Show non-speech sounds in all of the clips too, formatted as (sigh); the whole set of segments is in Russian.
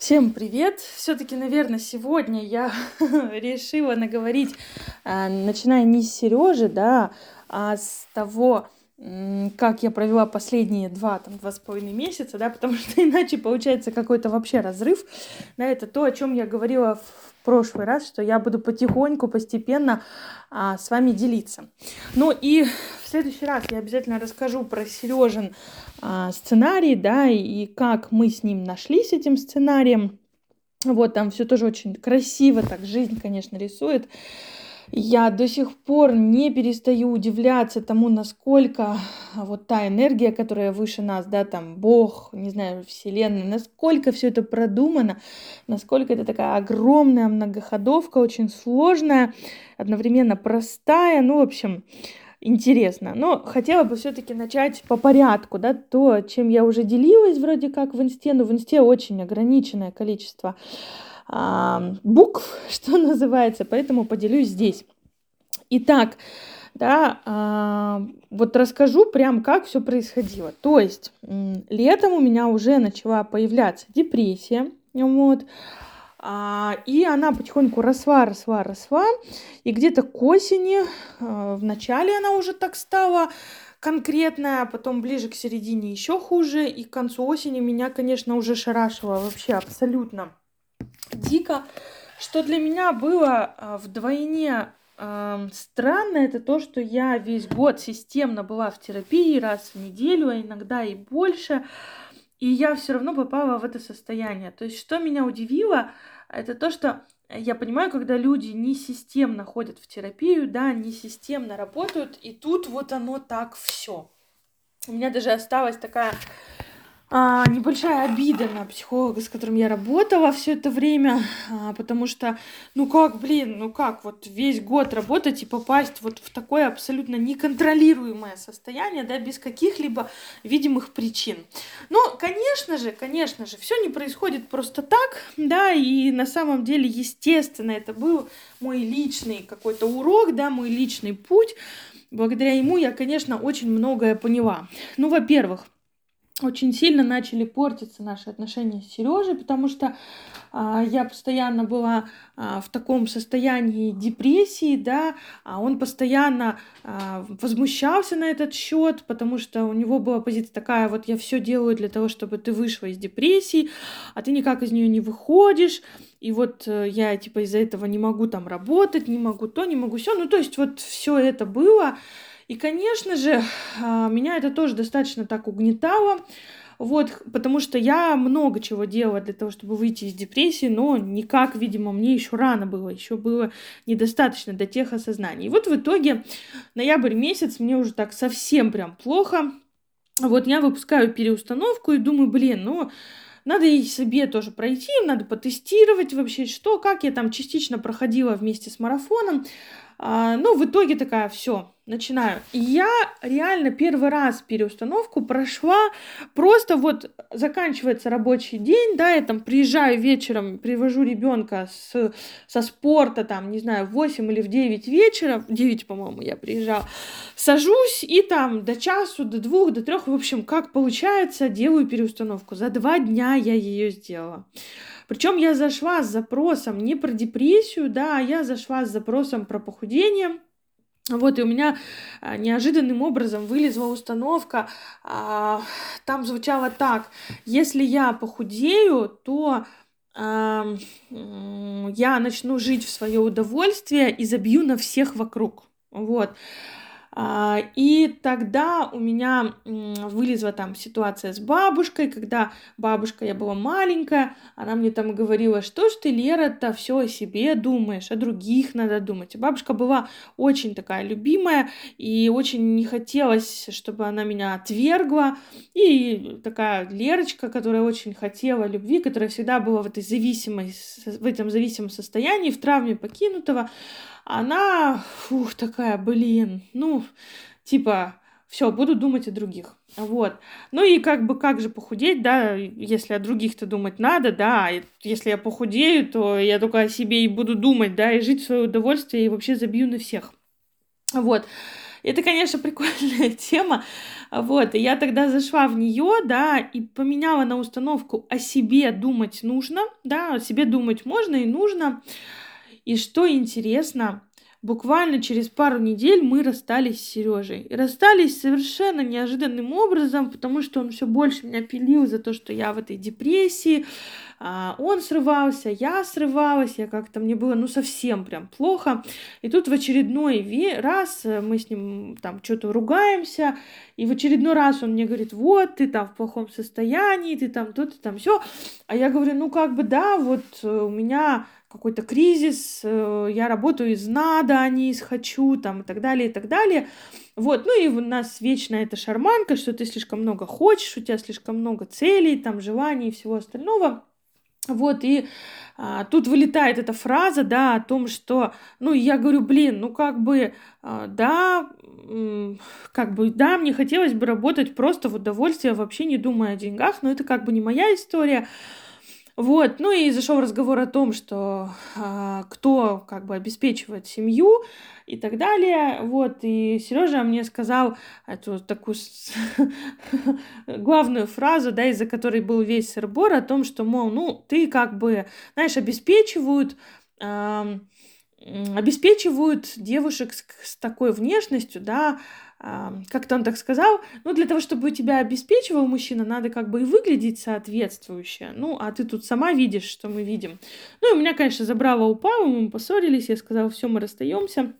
Всем привет! Все-таки, наверное, сегодня я (laughs) решила наговорить, а, начиная не с Сережи, да, а с того, как я провела последние два, там, два с половиной месяца, да, потому что (laughs) иначе получается какой-то вообще разрыв. Да, это то, о чем я говорила в прошлый раз, что я буду потихоньку, постепенно а, с вами делиться. Ну и в следующий раз я обязательно расскажу про Сережин а, сценарий, да, и, как мы с ним нашлись этим сценарием. Вот, там все тоже очень красиво, так жизнь, конечно, рисует. Я до сих пор не перестаю удивляться тому, насколько вот та энергия, которая выше нас, да, там Бог, не знаю, Вселенная, насколько все это продумано, насколько это такая огромная многоходовка, очень сложная, одновременно простая, ну, в общем, интересно. Но хотела бы все-таки начать по порядку, да, то, чем я уже делилась вроде как в инсте, но в инсте очень ограниченное количество букв, (laughs) что называется, поэтому поделюсь здесь. Итак, да, вот расскажу прям, как все происходило. То есть летом у меня уже начала появляться депрессия, вот, а, и она потихоньку росла, росла, росла, и где-то к осени, а, в начале она уже так стала конкретная, а потом ближе к середине еще хуже, и к концу осени меня, конечно, уже шарашило вообще абсолютно дико. Что для меня было а, вдвойне э, странно, это то, что я весь год системно была в терапии раз в неделю, а иногда и больше, и я все равно попала в это состояние. То есть, что меня удивило, это то, что я понимаю, когда люди не системно ходят в терапию, да, не системно работают, и тут вот оно так все. У меня даже осталась такая а, небольшая обида на психолога, с которым я работала все это время, а, потому что, ну как, блин, ну как, вот весь год работать и попасть вот в такое абсолютно неконтролируемое состояние, да, без каких-либо видимых причин. Но, конечно же, конечно же, все не происходит просто так, да, и на самом деле, естественно, это был мой личный какой-то урок, да, мой личный путь. Благодаря ему я, конечно, очень многое поняла. Ну, во-первых, очень сильно начали портиться наши отношения с Сережей, потому что а, я постоянно была а, в таком состоянии депрессии, да, а он постоянно а, возмущался на этот счет, потому что у него была позиция такая, вот я все делаю для того, чтобы ты вышла из депрессии, а ты никак из нее не выходишь, и вот э, я типа из-за этого не могу там работать, не могу то, не могу все, ну то есть вот все это было, и, конечно же, а, меня это тоже достаточно так угнетало, вот, потому что я много чего делала для того, чтобы выйти из депрессии, но никак, видимо, мне еще рано было, еще было недостаточно до тех осознаний. И вот в итоге ноябрь месяц мне уже так совсем прям плохо. Вот я выпускаю переустановку и думаю, блин, ну, надо и себе тоже пройти, надо потестировать вообще, что, как я там частично проходила вместе с марафоном. А, ну, в итоге такая, все, начинаю. И я реально первый раз переустановку прошла, просто вот заканчивается рабочий день, да, я там приезжаю вечером, привожу ребенка с, со спорта, там, не знаю, в 8 или в 9 вечера, в 9, по-моему, я приезжала, сажусь и там до часу, до двух, до трех, в общем, как получается, делаю переустановку. За два дня я ее сделала. Причем я зашла с запросом не про депрессию, да, а я зашла с запросом про похудение. Вот, и у меня а, неожиданным образом вылезла установка, а, там звучало так, если я похудею, то а, я начну жить в свое удовольствие и забью на всех вокруг. Вот. А, и тогда у меня вылезла там ситуация с бабушкой, когда бабушка, я была маленькая, она мне там говорила, что ж ты, Лера-то, все о себе думаешь, о других надо думать. И бабушка была очень такая любимая, и очень не хотелось, чтобы она меня отвергла. И такая Лерочка, которая очень хотела любви, которая всегда была в этой зависимой, в этом зависимом состоянии, в травме покинутого, она, фух, такая, блин, ну, типа, все, буду думать о других. Вот. Ну и как бы как же похудеть, да, если о других-то думать надо, да, и если я похудею, то я только о себе и буду думать, да, и жить в свое удовольствие, и вообще забью на всех. Вот. Это, конечно, (laughs) прикольная тема. Вот, я тогда зашла в нее, да, и поменяла на установку о себе думать нужно, да, о себе думать можно и нужно. И что интересно, буквально через пару недель мы расстались с Сережей. И расстались совершенно неожиданным образом, потому что он все больше меня пилил за то, что я в этой депрессии. А, он срывался, я срывалась, я как-то мне было ну совсем прям плохо. И тут в очередной раз э, мы с ним там что-то ругаемся, и в очередной раз он мне говорит, вот, ты там в плохом состоянии, ты там то, ты там все. А я говорю, ну как бы да, вот э, у меня какой-то кризис, э, я работаю из надо, а не из хочу, там, и так далее, и так далее. Вот, ну и у нас вечно эта шарманка, что ты слишком много хочешь, у тебя слишком много целей, там, желаний и всего остального. Вот, и а, тут вылетает эта фраза, да, о том, что, ну, я говорю, блин, ну, как бы, а, да, как бы, да, мне хотелось бы работать просто в удовольствие, вообще не думая о деньгах, но это как бы не моя история. Вот, ну и зашел разговор о том, что а, кто как бы обеспечивает семью и так далее. Вот, и Сережа мне сказал эту такую (laughs) главную фразу, да, из-за которой был весь сырбор, о том, что, мол, ну, ты как бы, знаешь, обеспечивают э, обеспечивают девушек с, с такой внешностью, да, как-то он так сказал, ну, для того, чтобы тебя обеспечивал мужчина, надо как бы и выглядеть соответствующе. Ну, а ты тут сама видишь, что мы видим. Ну, и меня, конечно, забрала упала, мы поссорились, я сказала, все, мы расстаемся.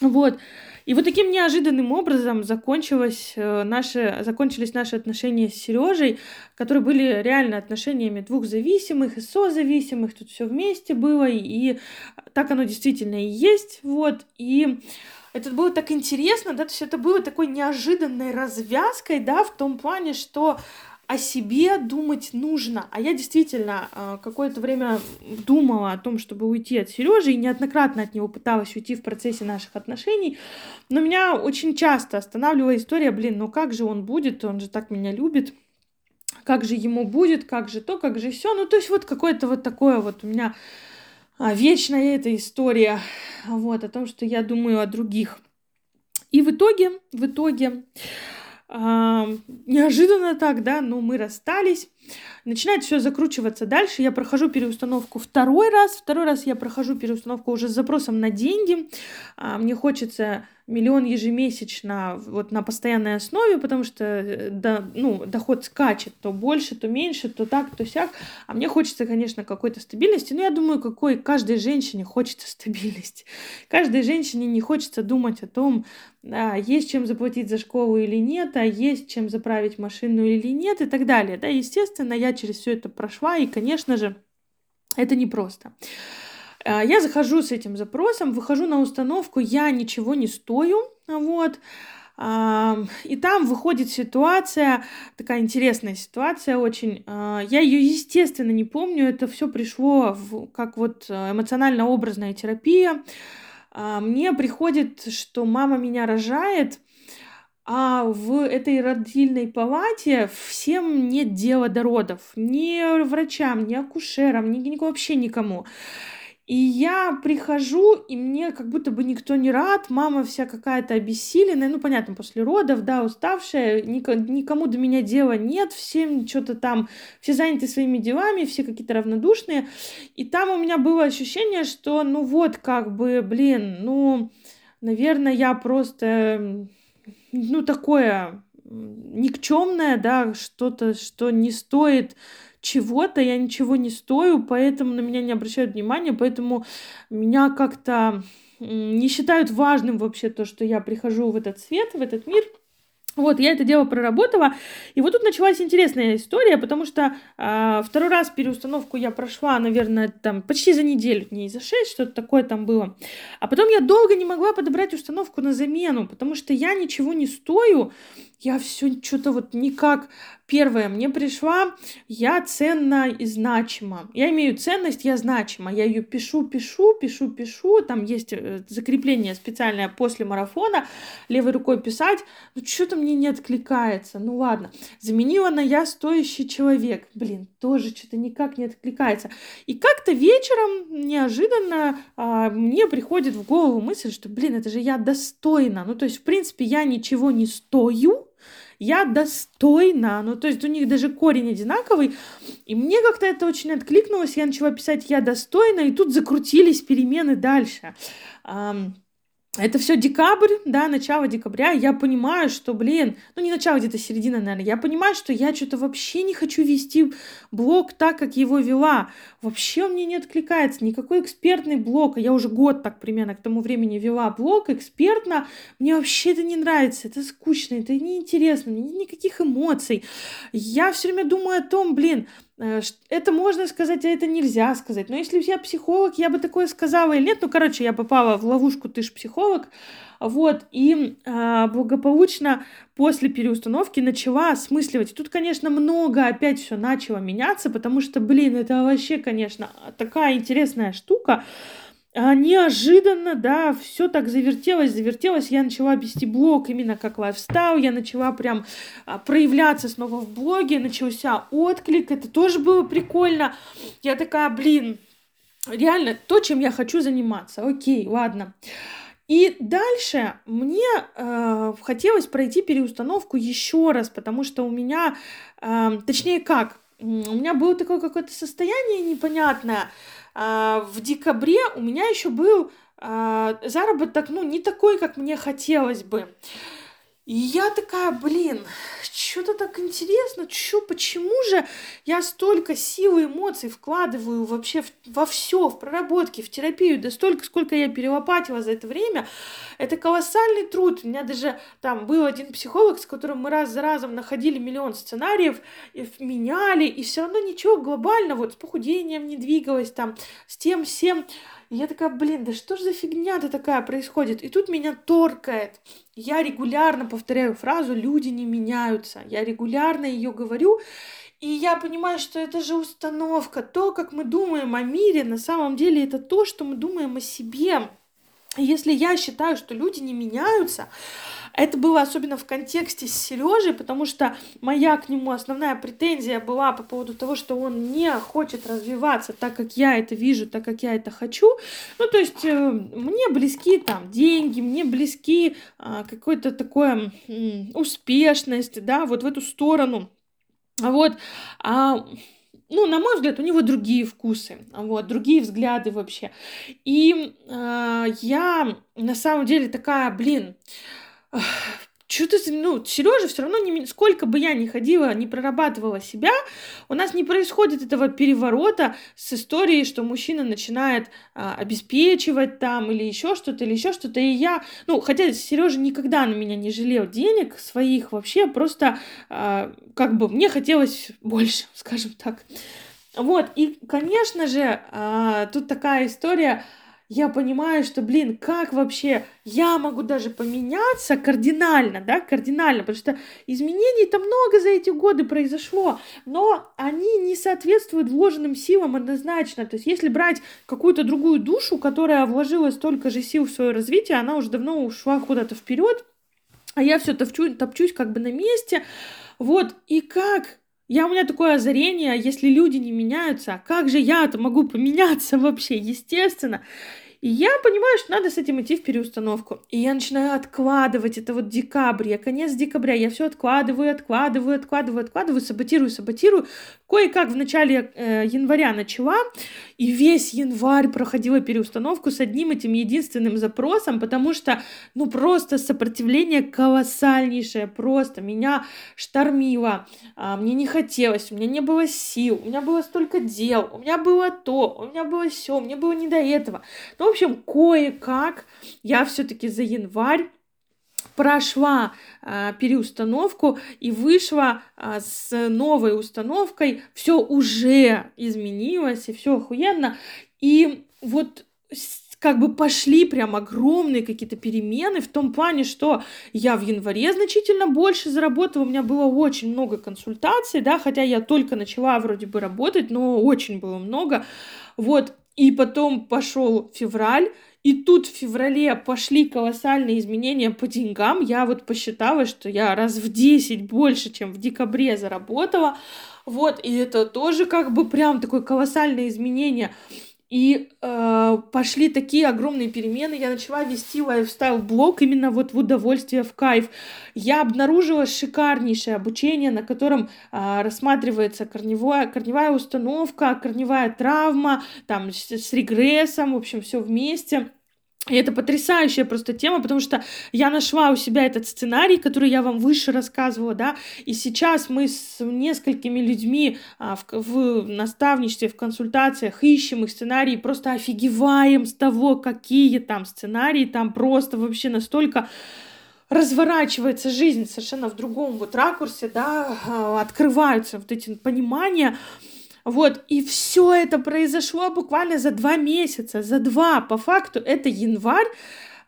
Вот. И вот таким неожиданным образом закончилось э, наши, закончились наши отношения с Сережей, которые были реально отношениями двух зависимых и созависимых. Тут все вместе было, и так оно действительно и есть. Вот. И это было так интересно, да, то есть это было такой неожиданной развязкой, да, в том плане, что о себе думать нужно. А я действительно э, какое-то время думала о том, чтобы уйти от Сережи, и неоднократно от него пыталась уйти в процессе наших отношений. Но меня очень часто останавливала история, блин, ну как же он будет, он же так меня любит, как же ему будет, как же то, как же все. Ну, то есть вот какое-то вот такое вот у меня а, вечная эта история, вот, о том, что я думаю о других. И в итоге, в итоге, а, неожиданно так, да, но мы расстались. Начинает все закручиваться дальше. Я прохожу переустановку второй раз. Второй раз я прохожу переустановку уже с запросом на деньги. А, мне хочется миллион ежемесячно вот на постоянной основе, потому что э, да, ну, доход скачет то больше, то меньше, то так, то сяк. А мне хочется, конечно, какой-то стабильности. Но я думаю, какой каждой женщине хочется (laughs) стабильности. Каждой женщине не хочется думать о том, да, есть чем заплатить за школу или нет, а есть чем заправить машину или нет и так далее. Да, естественно, я через все это прошла, и, конечно же, это непросто. просто. А, я захожу с этим запросом, выхожу на установку, я ничего не стою, вот, и там выходит ситуация, такая интересная ситуация очень. А, я ее, естественно, не помню. Это все пришло в, как вот э, эмоционально-образная терапия. А, мне приходит, что мама меня рожает, а в этой родильной палате всем нет дела до родов. Ни врачам, ни акушерам, ни, ни вообще никому. И я прихожу, и мне как будто бы никто не рад, мама вся какая-то обессиленная, ну, понятно, после родов, да, уставшая, никому до меня дела нет, всем что-то там, все заняты своими делами, все какие-то равнодушные. И там у меня было ощущение, что, ну, вот, как бы, блин, ну, наверное, я просто, ну, такое никчемное, да, что-то, что не стоит чего-то, я ничего не стою, поэтому на меня не обращают внимания, поэтому меня как-то не считают важным вообще то, что я прихожу в этот свет, в этот мир. Вот, я это дело проработала. И вот тут началась интересная история, потому что э, второй раз переустановку я прошла, наверное, там почти за неделю, дней за шесть, что-то такое там было. А потом я долго не могла подобрать установку на замену, потому что я ничего не стою, я все что-то вот никак Первое, мне пришла, я ценна и значима. Я имею ценность, я значима. Я ее пишу, пишу, пишу, пишу. Там есть э, закрепление специальное после марафона. Левой рукой писать. Ну, что-то мне не откликается. Ну, ладно. Заменила на я стоящий человек. Блин, тоже что-то никак не откликается. И как-то вечером неожиданно а, мне приходит в голову мысль, что, блин, это же я достойна. Ну, то есть, в принципе, я ничего не стою, я достойна, ну то есть у них даже корень одинаковый, и мне как-то это очень откликнулось, я начала писать «я достойна», и тут закрутились перемены дальше. Это все декабрь, да, начало декабря. Я понимаю, что, блин, ну не начало, где-то середина, наверное. Я понимаю, что я что-то вообще не хочу вести блог так, как его вела. Вообще мне не откликается никакой экспертный блог. Я уже год так примерно к тому времени вела блог экспертно. Мне вообще это не нравится. Это скучно, это неинтересно, никаких эмоций. Я все время думаю о том, блин, это можно сказать, а это нельзя сказать. Но если я психолог, я бы такое сказала или нет. Ну, короче, я попала в ловушку «ты ж психолог». Вот, и э, благополучно после переустановки начала осмысливать. тут, конечно, много опять все начало меняться, потому что, блин, это вообще, конечно, такая интересная штука неожиданно, да, все так завертелось, завертелось. Я начала вести блог именно как лайфстайл, я начала прям а, проявляться снова в блоге, начался отклик, это тоже было прикольно. Я такая, блин, реально то, чем я хочу заниматься. Окей, ладно. И дальше мне э, хотелось пройти переустановку еще раз, потому что у меня, э, точнее как, у меня было такое какое-то состояние непонятное, а, в декабре у меня еще был а, заработок, ну, не такой, как мне хотелось бы. И я такая, блин, что-то так интересно, что, почему же я столько сил и эмоций вкладываю вообще в, во все, в проработки, в терапию, да столько, сколько я перелопатила за это время, это колоссальный труд. У меня даже там был один психолог, с которым мы раз за разом находили миллион сценариев, меняли, и все равно ничего глобального, вот с похудением не двигалось, там, с тем всем. И я такая, блин, да что ж за фигня-то такая происходит? И тут меня торкает. Я регулярно повторяю фразу «люди не меняются». Я регулярно ее говорю, и я понимаю, что это же установка. То, как мы думаем о мире, на самом деле это то, что мы думаем о себе. Если я считаю, что люди не меняются, это было особенно в контексте с Сережей, потому что моя к нему основная претензия была по поводу того, что он не хочет развиваться так, как я это вижу, так, как я это хочу. Ну, то есть э, мне близки там деньги, мне близки э, какое-то такое э, успешность, да, вот в эту сторону. Вот. А ну, на мой взгляд, у него другие вкусы, вот, другие взгляды вообще. И э, я на самом деле такая, блин, что-то, ну, Сережа все равно, не, сколько бы я ни ходила, не прорабатывала себя, у нас не происходит этого переворота с историей, что мужчина начинает а, обеспечивать там или еще что-то, или еще что-то. И я, ну, хотя Сережа никогда на меня не жалел денег своих вообще, просто а, как бы мне хотелось больше, (laughs) скажем так. Вот, и, конечно же, а, тут такая история, я понимаю, что, блин, как вообще я могу даже поменяться кардинально, да, кардинально, потому что изменений-то много за эти годы произошло, но они не соответствуют вложенным силам однозначно. То есть, если брать какую-то другую душу, которая вложила столько же сил в свое развитие, она уже давно ушла куда-то вперед, а я все топчу, топчусь как бы на месте. Вот, и как я, у меня такое озарение, если люди не меняются, а как же я-то могу поменяться вообще, естественно. И я понимаю, что надо с этим идти в переустановку. И я начинаю откладывать. Это вот декабрь, я конец декабря. Я все откладываю, откладываю, откладываю, откладываю, саботирую, саботирую. Кое-как в начале э, января начала. И весь январь проходила переустановку с одним этим единственным запросом, потому что, ну, просто сопротивление колоссальнейшее. Просто меня штормило. А, мне не хотелось, у меня не было сил, у меня было столько дел, у меня было то, у меня было все, мне было не до этого. Но в общем, кое-как я все-таки за январь прошла э, переустановку и вышла э, с новой установкой, все уже изменилось и все охуенно. И вот как бы пошли прям огромные какие-то перемены в том плане, что я в январе значительно больше заработала, у меня было очень много консультаций, да, хотя я только начала вроде бы работать, но очень было много, вот, и потом пошел февраль, и тут в феврале пошли колоссальные изменения по деньгам. Я вот посчитала, что я раз в 10 больше, чем в декабре заработала. Вот, и это тоже как бы прям такое колоссальное изменение. И э, пошли такие огромные перемены. Я начала вести лайфстайл-блог именно вот в удовольствие, в кайф. Я обнаружила шикарнейшее обучение, на котором э, рассматривается корневая, корневая установка, корневая травма, там с, с регрессом, в общем, все вместе. И это потрясающая просто тема, потому что я нашла у себя этот сценарий, который я вам выше рассказывала, да, и сейчас мы с несколькими людьми а, в, в наставничестве, в консультациях ищем их сценарии, просто офигеваем с того, какие там сценарии, там просто вообще настолько разворачивается жизнь совершенно в другом вот ракурсе, да, а, открываются вот эти понимания, вот, и все это произошло буквально за два месяца, за два, по факту, это январь,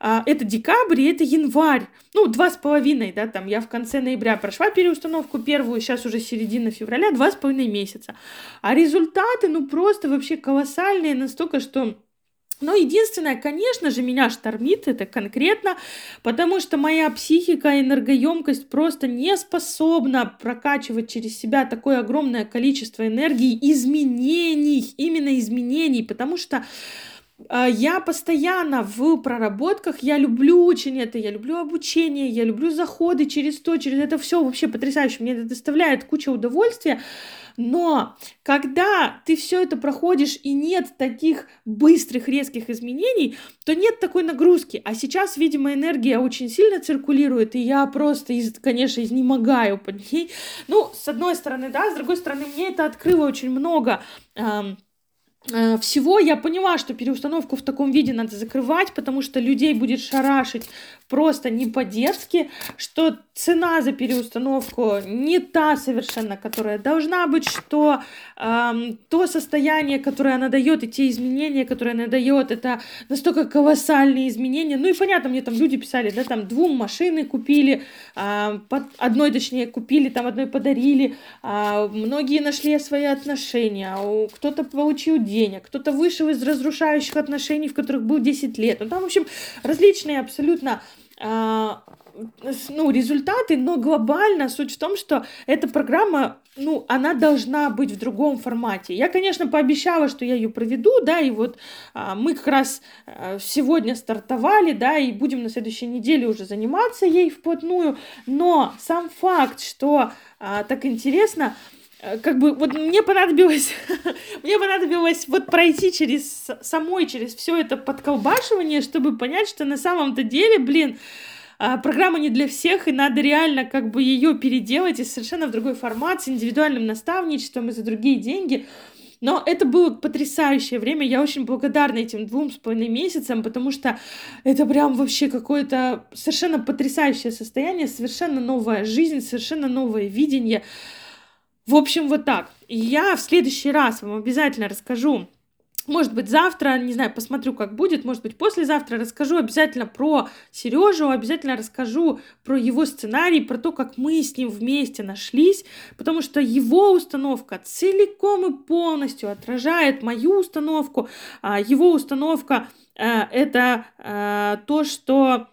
а, это декабрь и это январь. Ну, два с половиной, да, там я в конце ноября прошла переустановку первую, сейчас уже середина февраля, два с половиной месяца. А результаты, ну, просто вообще колоссальные настолько, что но единственное, конечно же, меня штормит это конкретно, потому что моя психика, энергоемкость просто не способна прокачивать через себя такое огромное количество энергии, изменений, именно изменений, потому что я постоянно в проработках, я люблю очень это, я люблю обучение, я люблю заходы через то, через это все вообще потрясающе, мне это доставляет куча удовольствия, но когда ты все это проходишь и нет таких быстрых, резких изменений, то нет такой нагрузки. А сейчас, видимо, энергия очень сильно циркулирует, и я просто, конечно, изнемогаю под ней. Ну, с одной стороны, да, с другой стороны, мне это открыло очень много эм, всего я поняла, что переустановку в таком виде надо закрывать, потому что людей будет шарашить просто не по-детски, что цена за переустановку не та совершенно, которая должна быть, что эм, то состояние, которое она дает, и те изменения, которые она дает, это настолько колоссальные изменения. Ну и понятно, мне там люди писали, да, там двум машины купили, э, под, одной, точнее, купили, там одной подарили, э, многие нашли свои отношения, кто-то получил денег, кто-то вышел из разрушающих отношений, в которых был 10 лет. Ну там, в общем, различные абсолютно а, ну, результаты, но глобально суть в том, что эта программа, ну, она должна быть в другом формате. Я, конечно, пообещала, что я ее проведу, да, и вот а, мы как раз а, сегодня стартовали, да, и будем на следующей неделе уже заниматься ей вплотную, но сам факт, что а, так интересно, Э, как бы вот мне понадобилось, (laughs) мне понадобилось вот пройти через самой, через все это подколбашивание, чтобы понять, что на самом-то деле, блин, а, программа не для всех, и надо реально как бы ее переделать и совершенно в другой формат, с индивидуальным наставничеством и за другие деньги. Но это было потрясающее время. Я очень благодарна этим двум с половиной месяцам, потому что это прям вообще какое-то совершенно потрясающее состояние, совершенно новая жизнь, совершенно новое видение. В общем, вот так. Я в следующий раз вам обязательно расскажу может быть, завтра, не знаю, посмотрю, как будет, может быть, послезавтра расскажу обязательно про Сережу, обязательно расскажу про его сценарий, про то, как мы с ним вместе нашлись, потому что его установка целиком и полностью отражает мою установку. А его установка э, это э, то, что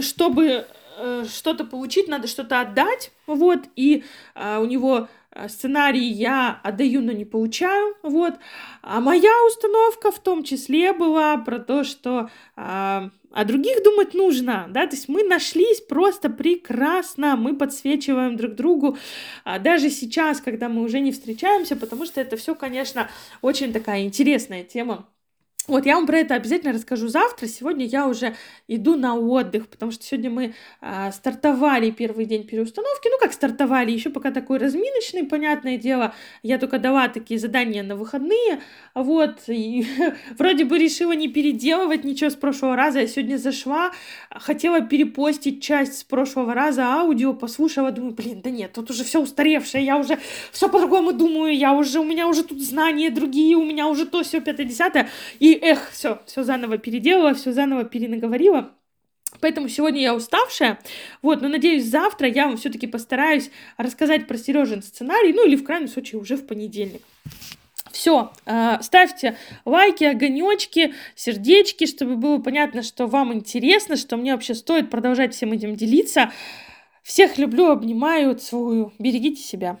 чтобы что-то получить, надо что-то отдать, вот, и а, у него э, сценарий я отдаю, но не получаю, вот. А моя установка в том числе была про то, что а, о других думать нужно, да, то есть мы нашлись просто прекрасно, мы подсвечиваем друг другу, а, даже сейчас, когда мы уже не встречаемся, потому что это все, конечно, очень такая интересная тема вот, я вам про это обязательно расскажу завтра. Сегодня я уже иду на отдых, потому что сегодня мы э, стартовали первый день переустановки. Ну, как стартовали, еще пока такой разминочный, понятное дело. Я только дала такие задания на выходные. Вот, и (laughs) вроде бы решила не переделывать ничего с прошлого раза. Я сегодня зашла, хотела перепостить часть с прошлого раза аудио, послушала, думаю, блин, да нет, тут уже все устаревшее, я уже все по-другому думаю, я уже, у меня уже тут знания другие, у меня уже то, все, пятое, десятое. И эх, все, все заново переделала, все заново перенаговорила. Поэтому сегодня я уставшая. Вот, но надеюсь, завтра я вам все-таки постараюсь рассказать про Сережин сценарий, ну или в крайнем случае уже в понедельник. Все, э, ставьте лайки, огонечки, сердечки, чтобы было понятно, что вам интересно, что мне вообще стоит продолжать всем этим делиться. Всех люблю, обнимаю, целую. Берегите себя.